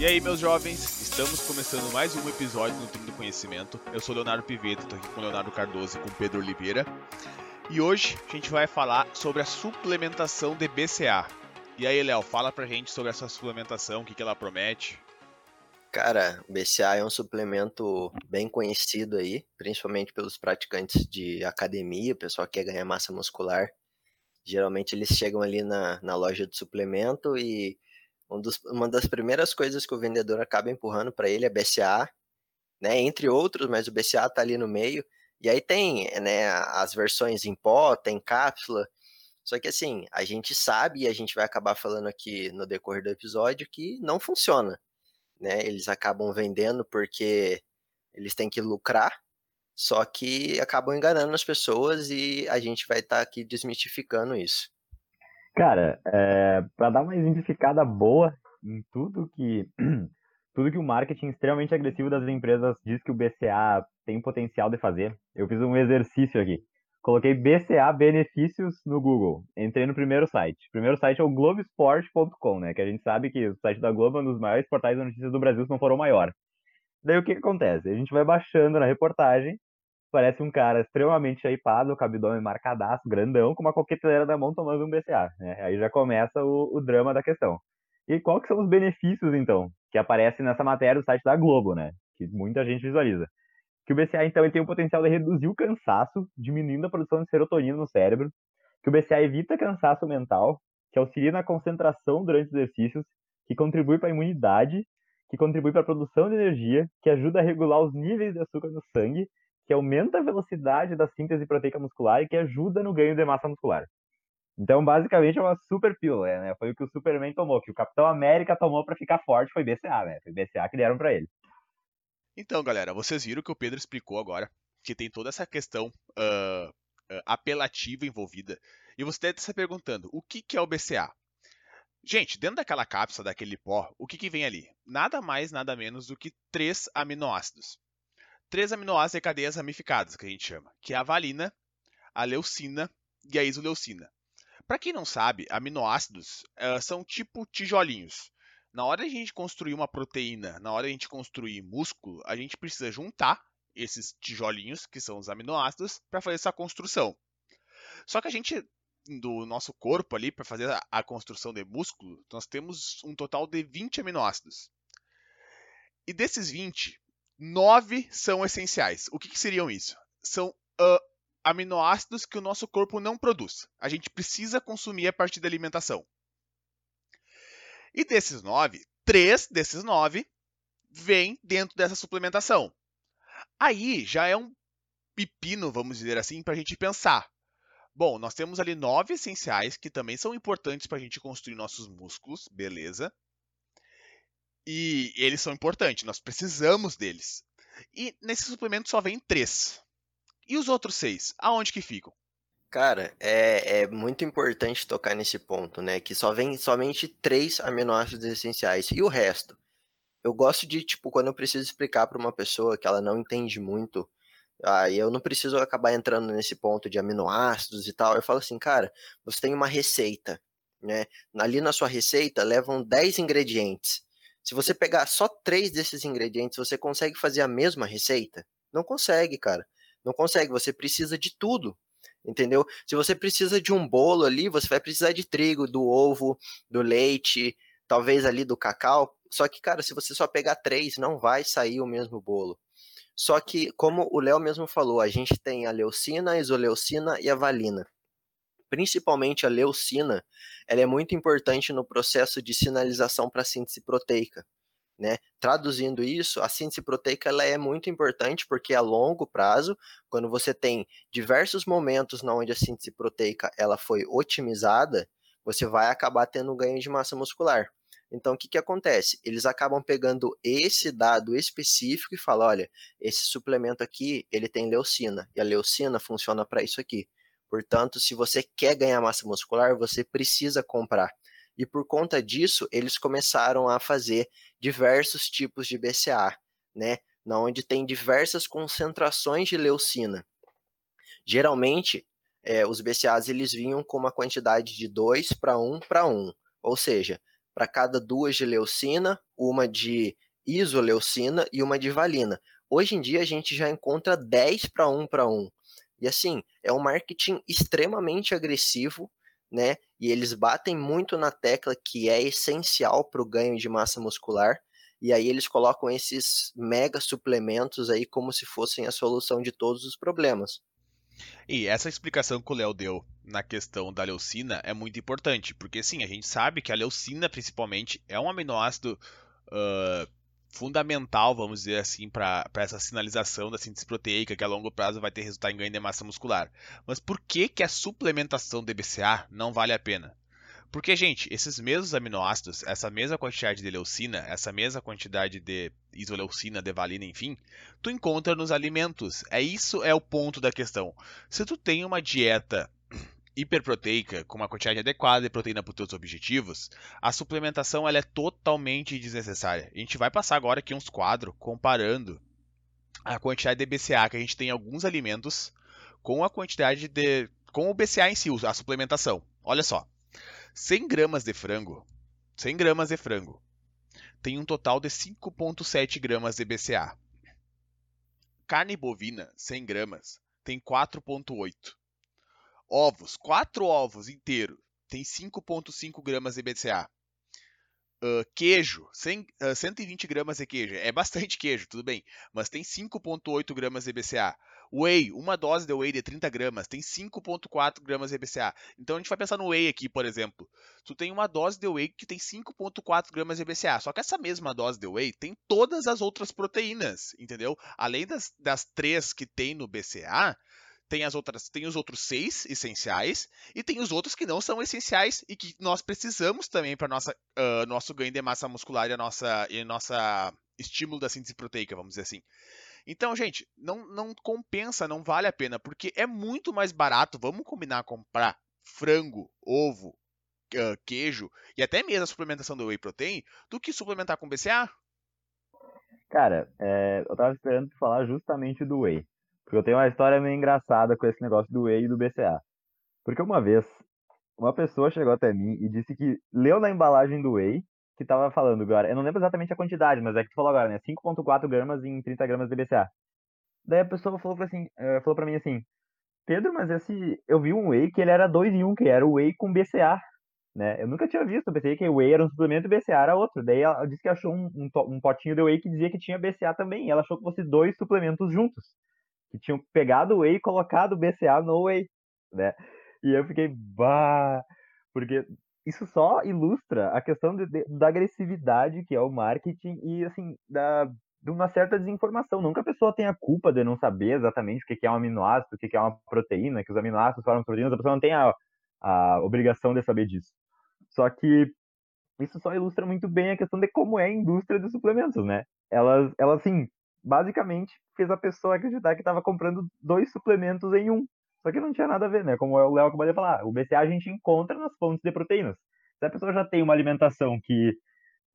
E aí, meus jovens, estamos começando mais um episódio do Trio do Conhecimento. Eu sou Leonardo Piveto, estou aqui com Leonardo Cardoso e com Pedro Oliveira. E hoje a gente vai falar sobre a suplementação de BCA. E aí, Léo, fala pra gente sobre essa suplementação, o que, que ela promete. Cara, o BCA é um suplemento bem conhecido aí, principalmente pelos praticantes de academia, o pessoal que quer ganhar massa muscular. Geralmente eles chegam ali na, na loja de suplemento e um dos, uma das primeiras coisas que o vendedor acaba empurrando para ele é BCA, né? Entre outros, mas o BCA tá ali no meio. E aí tem, né, as versões em pó, tem cápsula. Só que assim, a gente sabe e a gente vai acabar falando aqui no decorrer do episódio que não funciona, né? Eles acabam vendendo porque eles têm que lucrar, só que acabam enganando as pessoas e a gente vai estar tá aqui desmistificando isso. Cara, é, para dar uma exemplificada boa em tudo que tudo que o marketing extremamente agressivo das empresas diz que o BCA tem potencial de fazer, eu fiz um exercício aqui. Coloquei BCA benefícios no Google. Entrei no primeiro site. O primeiro site é o Globesport.com, né? Que a gente sabe que o site da Globo é um dos maiores portais de notícias do Brasil, se não for o maior. Daí o que, que acontece? A gente vai baixando na reportagem parece um cara extremamente shapeado, com abdômen marcadaço, grandão, com uma coqueteleira na mão tomando um BCA. Né? Aí já começa o, o, drama da questão. E qual que são os benefícios, então, que aparecem nessa matéria do site da Globo, né? Que muita gente visualiza. Que o BCA, então, ele tem o potencial de reduzir o cansaço, diminuindo a produção de serotonina no cérebro. Que o BCA evita cansaço mental, que auxilia na concentração durante os exercícios, que contribui para a imunidade, que contribui para a produção de energia, que ajuda a regular os níveis de açúcar no sangue que aumenta a velocidade da síntese proteica muscular e que ajuda no ganho de massa muscular. Então, basicamente, é uma super pílula, né? Foi o que o Superman tomou, que o Capitão América tomou para ficar forte, foi BCA, né? Foi BCA que deram para ele. Então, galera, vocês viram que o Pedro explicou agora que tem toda essa questão uh, apelativa envolvida. E você deve estar se perguntando, o que, que é o BCA? Gente, dentro daquela cápsula, daquele pó, o que, que vem ali? Nada mais, nada menos do que três aminoácidos três aminoácidos de cadeias ramificadas, que a gente chama, que é a valina, a leucina e a isoleucina. Para quem não sabe, aminoácidos uh, são tipo tijolinhos. Na hora de a gente construir uma proteína, na hora de a gente construir músculo, a gente precisa juntar esses tijolinhos, que são os aminoácidos, para fazer essa construção. Só que a gente, do nosso corpo ali, para fazer a, a construção de músculo, nós temos um total de 20 aminoácidos. E desses 20, nove são essenciais. O que, que seriam isso? São uh, aminoácidos que o nosso corpo não produz. A gente precisa consumir a partir da alimentação. E desses nove, três desses nove vêm dentro dessa suplementação. Aí já é um pepino, vamos dizer assim, para a gente pensar. Bom, nós temos ali nove essenciais que também são importantes para a gente construir nossos músculos, beleza? E eles são importantes, nós precisamos deles. E nesse suplemento só vem três. E os outros seis, aonde que ficam? Cara, é, é muito importante tocar nesse ponto, né? Que só vem somente três aminoácidos essenciais. E o resto? Eu gosto de, tipo, quando eu preciso explicar para uma pessoa que ela não entende muito, aí eu não preciso acabar entrando nesse ponto de aminoácidos e tal. Eu falo assim, cara, você tem uma receita, né? Ali na sua receita levam 10 ingredientes. Se você pegar só três desses ingredientes, você consegue fazer a mesma receita? Não consegue, cara. Não consegue. Você precisa de tudo. Entendeu? Se você precisa de um bolo ali, você vai precisar de trigo, do ovo, do leite, talvez ali do cacau. Só que, cara, se você só pegar três, não vai sair o mesmo bolo. Só que, como o Léo mesmo falou, a gente tem a leucina, a isoleucina e a valina principalmente a leucina, ela é muito importante no processo de sinalização para a síntese proteica. Né? Traduzindo isso, a síntese proteica ela é muito importante porque a longo prazo, quando você tem diversos momentos na onde a síntese proteica ela foi otimizada, você vai acabar tendo um ganho de massa muscular. Então, o que, que acontece? Eles acabam pegando esse dado específico e falam, olha, esse suplemento aqui, ele tem leucina, e a leucina funciona para isso aqui. Portanto, se você quer ganhar massa muscular, você precisa comprar. E por conta disso, eles começaram a fazer diversos tipos de BCA, né? Na onde tem diversas concentrações de leucina. Geralmente, é, os BCAs eles vinham com uma quantidade de 2 para 1 para 1. Ou seja, para cada duas de leucina, uma de isoleucina e uma de valina. Hoje em dia a gente já encontra 10 para 1 para 1. E assim, é um marketing extremamente agressivo, né? E eles batem muito na tecla que é essencial para o ganho de massa muscular. E aí eles colocam esses mega suplementos aí como se fossem a solução de todos os problemas. E essa explicação que o Léo deu na questão da leucina é muito importante, porque sim, a gente sabe que a leucina, principalmente, é um aminoácido uh, fundamental, vamos dizer assim, para essa sinalização da síntese proteica, que a longo prazo vai ter resultado em ganho de massa muscular. Mas por que, que a suplementação de BCA não vale a pena? Porque, gente, esses mesmos aminoácidos, essa mesma quantidade de leucina, essa mesma quantidade de isoleucina, de valina, enfim, tu encontra nos alimentos. É isso é o ponto da questão. Se tu tem uma dieta hiperproteica com uma quantidade adequada de proteína para os teus objetivos, a suplementação ela é totalmente desnecessária. A gente vai passar agora aqui uns quadros comparando a quantidade de BCA que a gente tem em alguns alimentos com a quantidade de com o BCA em si, a suplementação. Olha só, 100 gramas de frango, 100 gramas de frango tem um total de 5,7 gramas de BCA. Carne bovina, 100 gramas, tem 4,8. Ovos, 4 ovos inteiros, tem 5,5 gramas de BCA. Uh, queijo, 100, uh, 120 gramas de queijo. É bastante queijo, tudo bem. Mas tem 5,8 gramas de BCA. Whey, uma dose de whey de 30 gramas, tem 5,4 gramas de BCA. Então a gente vai pensar no whey aqui, por exemplo. Tu tem uma dose de whey que tem 5,4 gramas de BCA. Só que essa mesma dose de whey tem todas as outras proteínas, entendeu? Além das, das três que tem no BCA, tem as outras, tem os outros seis essenciais e tem os outros que não são essenciais e que nós precisamos também para nossa uh, nosso ganho de massa muscular e a nossa e a nossa estímulo da síntese proteica, vamos dizer assim. Então, gente, não, não compensa, não vale a pena, porque é muito mais barato. Vamos combinar comprar frango, ovo, uh, queijo e até mesmo a suplementação do whey protein do que suplementar com BCA. Cara, é, eu tava esperando falar justamente do whey. Porque eu tenho uma história meio engraçada com esse negócio do whey e do BCA. Porque uma vez, uma pessoa chegou até mim e disse que leu na embalagem do whey que tava falando agora. Eu não lembro exatamente a quantidade, mas é que tu falou agora, né? 5.4 gramas em 30 gramas de BCA. Daí a pessoa falou pra, assim, uh, falou pra mim assim, Pedro, mas esse. Eu vi um whey que ele era 2 em 1, um, que era o whey com BCA. Né? Eu nunca tinha visto, eu pensei que o whey era um suplemento e BCA era outro. Daí ela disse que achou um, um, um potinho de whey que dizia que tinha BCA também. Ela achou que fosse dois suplementos juntos que tinham pegado o whey e colocado o BCA no whey, né? E eu fiquei, bah, porque isso só ilustra a questão de, de, da agressividade que é o marketing e, assim, da, de uma certa desinformação. Nunca a pessoa tem a culpa de não saber exatamente o que é um aminoácido, o que é uma proteína, que os aminoácidos formam proteínas, a pessoa não tem a, a obrigação de saber disso. Só que isso só ilustra muito bem a questão de como é a indústria de suplementos, né? Elas, elas assim, basicamente fez a pessoa acreditar que estava comprando dois suplementos em um. Só que não tinha nada a ver, né? Como o Léo acabou de falar, o BCA a gente encontra nas fontes de proteínas. Se a pessoa já tem uma alimentação que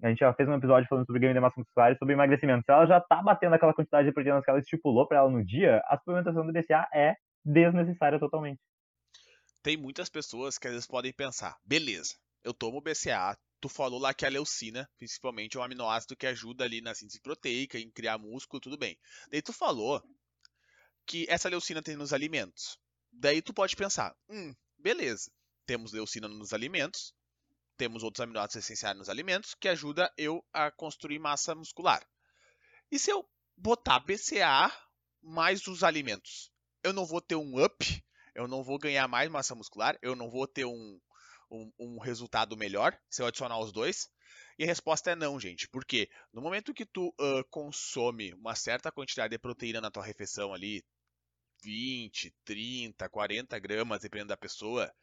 a gente já fez um episódio falando sobre ganho de massa muscular e sobre emagrecimento. Se ela já tá batendo aquela quantidade de proteínas que ela estipulou para ela no dia, a suplementação do BCA é desnecessária totalmente. Tem muitas pessoas que às vezes podem pensar, beleza, eu tomo BCA, tu falou lá que a leucina, principalmente, é um aminoácido que ajuda ali na síntese proteica, em criar músculo, tudo bem. Daí tu falou que essa leucina tem nos alimentos. Daí tu pode pensar, hum, beleza, temos leucina nos alimentos, temos outros aminoácidos essenciais nos alimentos que ajuda eu a construir massa muscular. E se eu botar BCA mais os alimentos? Eu não vou ter um up, eu não vou ganhar mais massa muscular, eu não vou ter um, um, um resultado melhor se eu adicionar os dois? E a resposta é não, gente. Porque no momento que tu uh, consome uma certa quantidade de proteína na tua refeição ali, 20, 30, 40 gramas, dependendo da pessoa,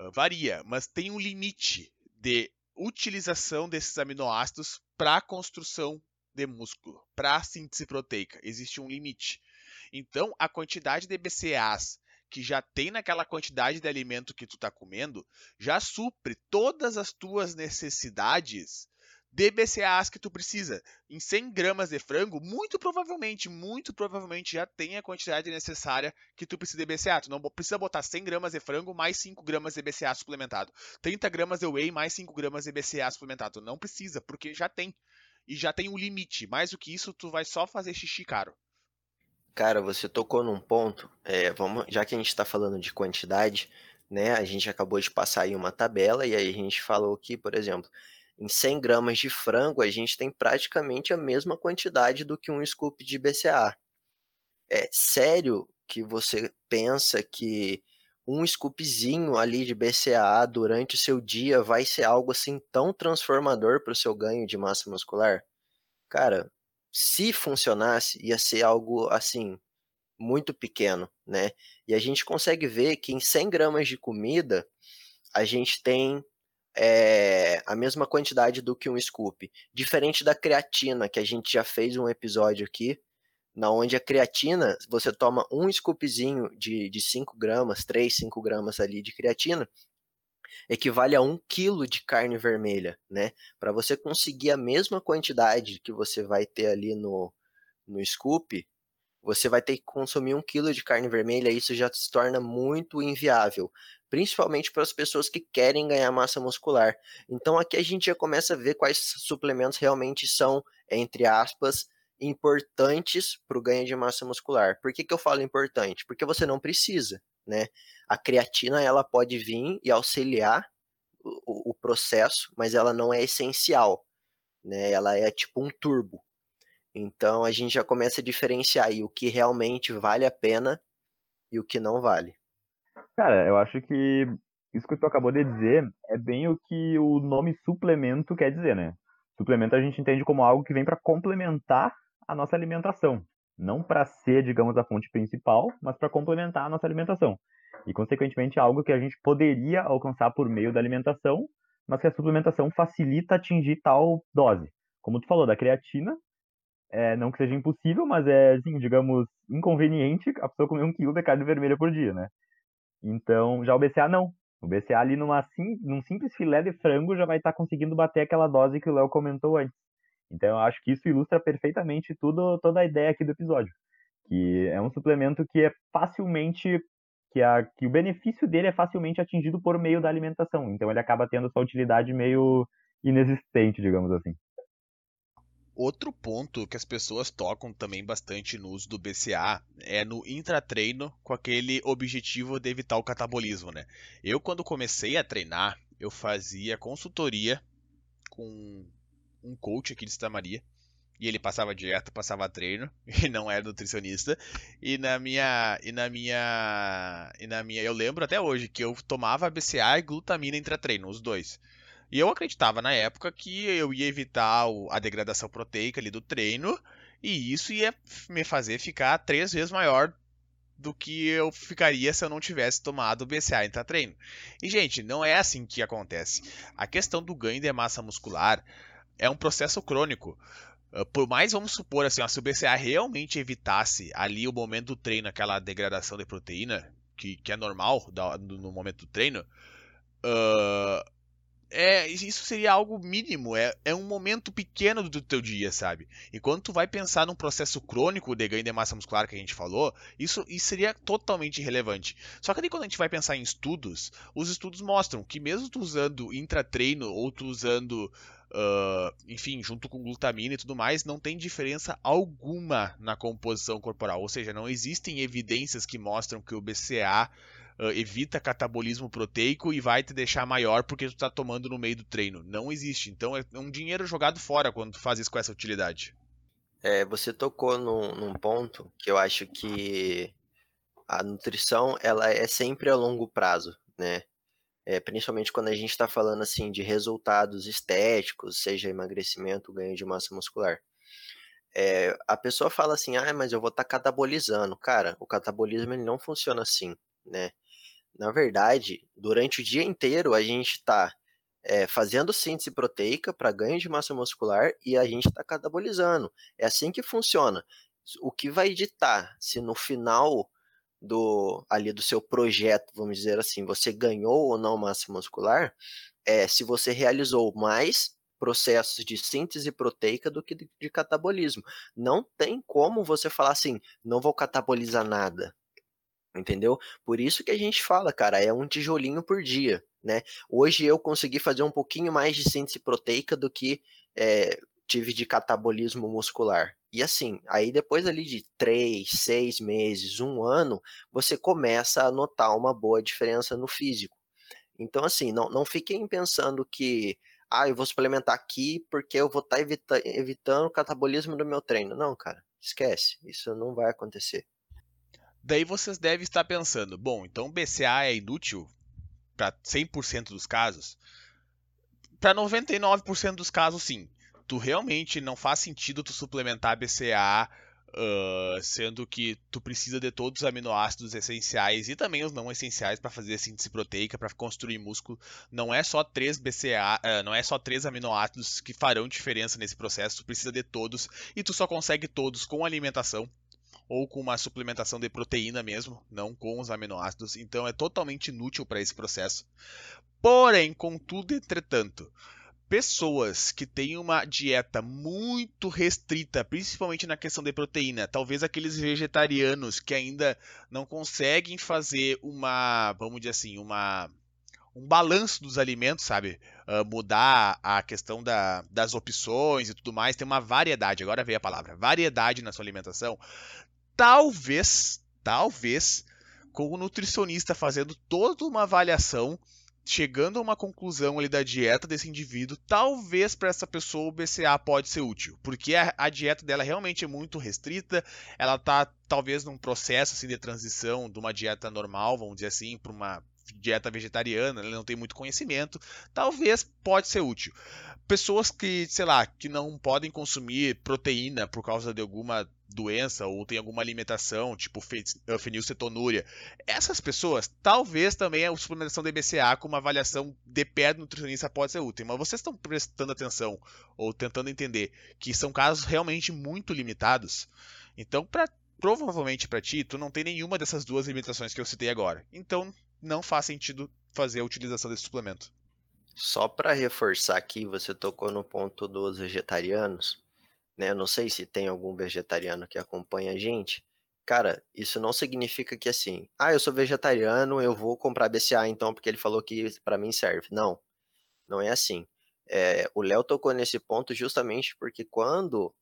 uh, varia, mas tem um limite de utilização desses aminoácidos para a construção de músculo, para a síntese proteica. Existe um limite. Então, a quantidade de BCAAs que já tem naquela quantidade de alimento que tu está comendo, já supre todas as tuas necessidades de BCAAs que tu precisa. Em 100 gramas de frango, muito provavelmente, muito provavelmente já tem a quantidade necessária que tu precisa de BCA. Tu não precisa botar 100 gramas de frango mais 5 gramas de BCA suplementado. 30 gramas de whey mais 5 gramas de BCA suplementado. Não precisa, porque já tem. E já tem um limite. Mais do que isso, tu vai só fazer xixi caro. Cara, você tocou num ponto. É, vamos, já que a gente está falando de quantidade, né? A gente acabou de passar aí uma tabela e aí a gente falou que, por exemplo, em 100 gramas de frango, a gente tem praticamente a mesma quantidade do que um scoop de BCA. É sério que você pensa que um scoopzinho ali de BCA durante o seu dia vai ser algo assim tão transformador para o seu ganho de massa muscular? Cara, se funcionasse, ia ser algo assim muito pequeno, né? E a gente consegue ver que em 100 gramas de comida a gente tem é, a mesma quantidade do que um scoop. Diferente da creatina, que a gente já fez um episódio aqui, na onde a creatina, você toma um scoopzinho de, de 5 gramas, 3, 5 gramas ali de creatina, equivale a 1 quilo de carne vermelha, né? Para você conseguir a mesma quantidade que você vai ter ali no, no scoop, você vai ter que consumir um quilo de carne vermelha, e isso já se torna muito inviável principalmente para as pessoas que querem ganhar massa muscular. Então aqui a gente já começa a ver quais suplementos realmente são, entre aspas, importantes para o ganho de massa muscular. Por que, que eu falo importante? Porque você não precisa, né? A creatina ela pode vir e auxiliar o, o processo, mas ela não é essencial, né? Ela é tipo um turbo. Então a gente já começa a diferenciar aí o que realmente vale a pena e o que não vale. Cara, eu acho que isso que tu acabou de dizer é bem o que o nome suplemento quer dizer, né? Suplemento a gente entende como algo que vem para complementar a nossa alimentação, não para ser, digamos, a fonte principal, mas para complementar a nossa alimentação. E consequentemente algo que a gente poderia alcançar por meio da alimentação, mas que a suplementação facilita atingir tal dose. Como tu falou da creatina, é, não que seja impossível, mas é, assim, digamos, inconveniente a pessoa comer um quilo de carne vermelha por dia, né? Então, já o BCA não. O BCA ali numa num simples filé de frango já vai estar tá conseguindo bater aquela dose que o Léo comentou antes. Então, eu acho que isso ilustra perfeitamente tudo, toda a ideia aqui do episódio. Que é um suplemento que é facilmente. Que, a, que o benefício dele é facilmente atingido por meio da alimentação. Então, ele acaba tendo sua utilidade meio inexistente, digamos assim. Outro ponto que as pessoas tocam também bastante no uso do BCA é no intratreino com aquele objetivo de evitar o catabolismo, né? Eu quando comecei a treinar, eu fazia consultoria com um coach aqui de Santa Maria e ele passava dieta, passava treino e não era nutricionista. E na minha e na minha e na minha eu lembro até hoje que eu tomava BCA e glutamina intratreino, os dois. E eu acreditava na época que eu ia evitar a degradação proteica ali do treino e isso ia me fazer ficar três vezes maior do que eu ficaria se eu não tivesse tomado BCA em treino. E gente, não é assim que acontece. A questão do ganho de massa muscular é um processo crônico. Ah, por mais, vamos supor assim, se o BCA realmente evitasse ali o momento do treino, aquela degradação de proteína, que, que é normal no momento do treino, uh, é, isso seria algo mínimo, é, é um momento pequeno do teu dia, sabe? E quando tu vai pensar num processo crônico de ganho de massa muscular que a gente falou, isso, isso seria totalmente irrelevante. Só que aí quando a gente vai pensar em estudos, os estudos mostram que mesmo tu usando intratreino ou tu usando, uh, enfim, junto com glutamina e tudo mais, não tem diferença alguma na composição corporal. Ou seja, não existem evidências que mostram que o BCA uh, evita catabolismo proteico e vai te deixar maior porque tu está tomando no meio do treino. Não existe. Então é um dinheiro jogado fora quando tu faz isso com essa utilidade. É, você tocou num, num ponto que eu acho que a nutrição ela é sempre a longo prazo, né? É, principalmente quando a gente está falando assim de resultados estéticos, seja emagrecimento, ganho de massa muscular. É, a pessoa fala assim, ah, mas eu vou estar tá catabolizando. Cara, o catabolismo ele não funciona assim, né? Na verdade, durante o dia inteiro a gente está é, fazendo síntese proteica para ganho de massa muscular e a gente está catabolizando. É assim que funciona. O que vai ditar se no final do ali do seu projeto, vamos dizer assim, você ganhou ou não massa muscular, é se você realizou mais processos de síntese proteica do que de catabolismo. Não tem como você falar assim, não vou catabolizar nada. Entendeu? Por isso que a gente fala, cara, é um tijolinho por dia, né? Hoje eu consegui fazer um pouquinho mais de síntese proteica do que é, tive de catabolismo muscular. E assim, aí depois ali de três, seis meses, um ano, você começa a notar uma boa diferença no físico. Então, assim, não, não fiquem pensando que, ah, eu vou suplementar aqui porque eu vou estar tá evita evitando o catabolismo do meu treino. Não, cara, esquece. Isso não vai acontecer. Daí vocês devem estar pensando, bom, então BCA é inútil para 100% dos casos? Para 99% dos casos, sim tu realmente não faz sentido tu suplementar BCA, uh, sendo que tu precisa de todos os aminoácidos essenciais e também os não essenciais para fazer a síntese proteica, para construir músculo. Não é só três BCA, uh, não é só três aminoácidos que farão diferença nesse processo, tu precisa de todos e tu só consegue todos com alimentação ou com uma suplementação de proteína mesmo, não com os aminoácidos. Então é totalmente inútil para esse processo. Porém, contudo, entretanto, pessoas que têm uma dieta muito restrita, principalmente na questão de proteína, talvez aqueles vegetarianos que ainda não conseguem fazer uma, vamos dizer assim, uma um balanço dos alimentos, sabe? Uh, mudar a questão da, das opções e tudo mais, tem uma variedade, agora veio a palavra, variedade na sua alimentação. Talvez, talvez, com o nutricionista fazendo toda uma avaliação, chegando a uma conclusão ali da dieta desse indivíduo, talvez para essa pessoa o BCA pode ser útil, porque a, a, dieta dela realmente é muito restrita, ela está talvez num processo assim de transição de uma dieta normal, vamos dizer assim, para uma dieta vegetariana, ela não tem muito conhecimento, talvez pode ser útil. Pessoas que, sei lá, que não podem consumir proteína por causa de alguma doença ou tem alguma alimentação, tipo eh, fenilcetonúria, essas pessoas, talvez também a suplementação de BCA com uma avaliação de pé do nutricionista pode ser útil, mas vocês estão prestando atenção ou tentando entender que são casos realmente muito limitados. Então, pra, provavelmente para ti, tu não tem nenhuma dessas duas limitações que eu citei agora. Então, não faz sentido fazer a utilização desse suplemento. Só para reforçar aqui, você tocou no ponto dos vegetarianos né? Não sei se tem algum vegetariano que acompanha a gente. Cara, isso não significa que assim, ah, eu sou vegetariano, eu vou comprar BCA então porque ele falou que para mim serve. Não, não é assim. É, o Léo tocou nesse ponto justamente porque quando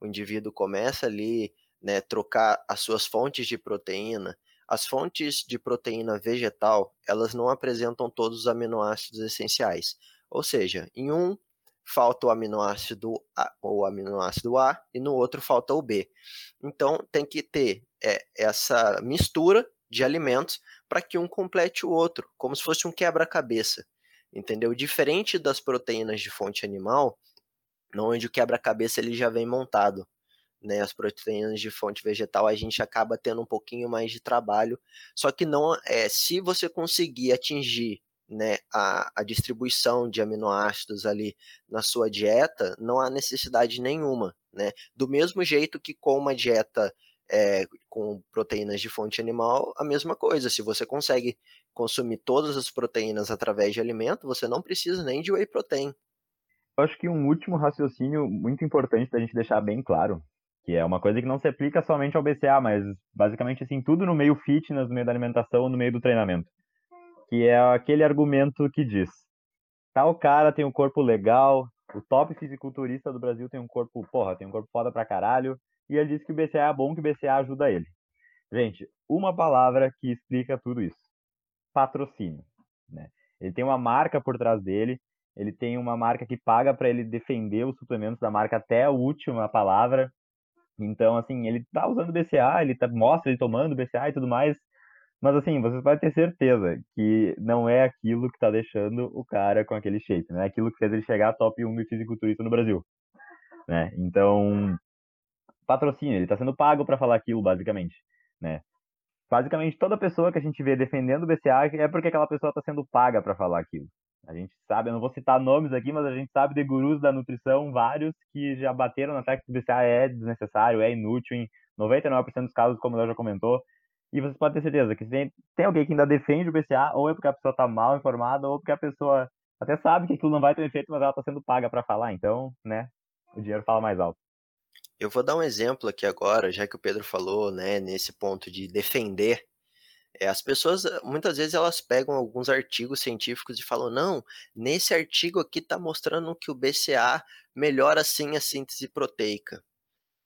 o indivíduo começa ali, né, trocar as suas fontes de proteína, as fontes de proteína vegetal, elas não apresentam todos os aminoácidos essenciais. Ou seja, em um falta o aminoácido A, aminoácido A e no outro falta o B. Então tem que ter é, essa mistura de alimentos para que um complete o outro, como se fosse um quebra-cabeça, entendeu? Diferente das proteínas de fonte animal, onde o quebra-cabeça ele já vem montado. Né, as proteínas de fonte vegetal a gente acaba tendo um pouquinho mais de trabalho, só que não é se você conseguir atingir né, a, a distribuição de aminoácidos ali na sua dieta, não há necessidade nenhuma. Né? Do mesmo jeito que com uma dieta é, com proteínas de fonte animal, a mesma coisa. Se você consegue consumir todas as proteínas através de alimento, você não precisa nem de whey protein. Eu acho que um último raciocínio muito importante da gente deixar bem claro, que é uma coisa que não se aplica somente ao BCA, mas basicamente assim, tudo no meio fitness, no meio da alimentação, no meio do treinamento que é aquele argumento que diz: tal cara tem um corpo legal, o top fisiculturista do Brasil tem um corpo, porra, tem um corpo foda pra caralho, e ele diz que o BCA é bom, que o BCA ajuda ele. Gente, uma palavra que explica tudo isso: patrocínio. Né? Ele tem uma marca por trás dele, ele tem uma marca que paga para ele defender os suplementos da marca até a última palavra. Então, assim, ele tá usando BCA, ele tá, mostra ele tomando BCA e tudo mais, mas assim, vocês podem ter certeza que não é aquilo que tá deixando o cara com aquele shape, não é aquilo que fez ele chegar top 1 do fisiculturista no Brasil. Né? Então, patrocínio, ele tá sendo pago para falar aquilo, basicamente. Né? Basicamente, toda pessoa que a gente vê defendendo o BCA é porque aquela pessoa está sendo paga para falar aquilo. A gente sabe, eu não vou citar nomes aqui, mas a gente sabe de gurus da nutrição, vários que já bateram na tecla que o BCA é desnecessário, é inútil em 99% dos casos, como o já comentou. E você pode ter certeza que tem, tem alguém que ainda defende o BCA, ou é porque a pessoa está mal informada, ou porque a pessoa até sabe que aquilo não vai ter efeito, mas ela está sendo paga para falar, então, né, o dinheiro fala mais alto. Eu vou dar um exemplo aqui agora, já que o Pedro falou, né, nesse ponto de defender. É, as pessoas, muitas vezes, elas pegam alguns artigos científicos e falam: não, nesse artigo aqui está mostrando que o BCA melhora sim a síntese proteica.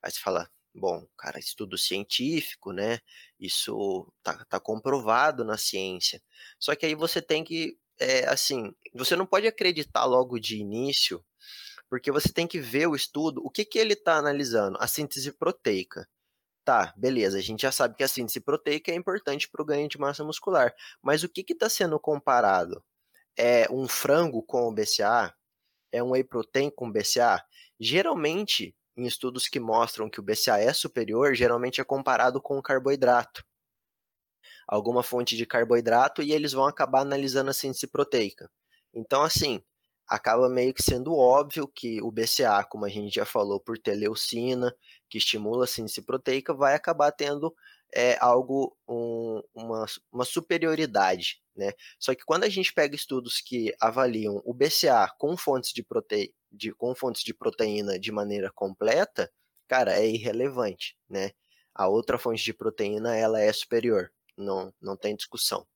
Aí você fala: bom, cara, estudo científico, né? Isso tá, tá comprovado na ciência. Só que aí você tem que, é, assim, você não pode acreditar logo de início porque você tem que ver o estudo, o que, que ele está analisando? A síntese proteica. Tá, beleza, a gente já sabe que a síntese proteica é importante para o ganho de massa muscular, mas o que está sendo comparado? É um frango com o BCA? É um whey protein com BCA? Geralmente, em estudos que mostram que o BCA é superior, geralmente é comparado com o carboidrato. Alguma fonte de carboidrato e eles vão acabar analisando a síntese proteica. Então, assim, acaba meio que sendo óbvio que o BCA, como a gente já falou, por ter leucina, que estimula a síntese proteica, vai acabar tendo é, algo, um, uma, uma superioridade. Né? Só que quando a gente pega estudos que avaliam o BCA com fontes de, prote... de, com fontes de proteína de maneira completa, cara, é irrelevante. Né? A outra fonte de proteína ela é superior, não, não tem discussão.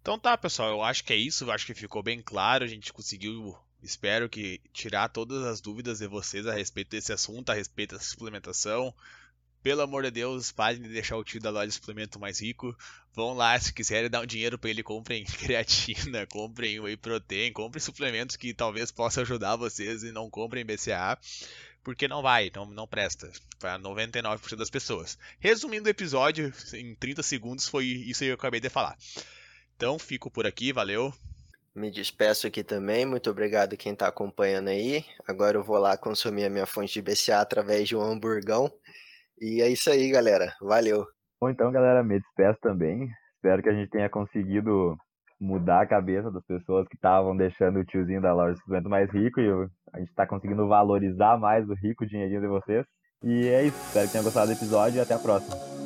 Então tá, pessoal, eu acho que é isso, eu acho que ficou bem claro, a gente conseguiu, espero que tirar todas as dúvidas de vocês a respeito desse assunto, a respeito da suplementação. Pelo amor de Deus, parem de deixar o tio da loja de suplemento mais rico. Vão lá, se quiserem dar um dinheiro para ele, comprem creatina, comprem whey protein, comprem suplementos que talvez possam ajudar vocês e não comprem BCA porque não vai, não, não presta para 99% das pessoas. Resumindo o episódio em 30 segundos, foi isso que eu acabei de falar. Então, fico por aqui, valeu. Me despeço aqui também, muito obrigado quem está acompanhando aí. Agora eu vou lá consumir a minha fonte de BCA através de um hamburgão. E é isso aí, galera. Valeu. Bom, então, galera, me despeço também. Espero que a gente tenha conseguido mudar a cabeça das pessoas que estavam deixando o tiozinho da loja suplemento mais rico e a gente está conseguindo valorizar mais o rico dinheirinho de vocês. E é isso. Espero que tenham gostado do episódio e até a próxima.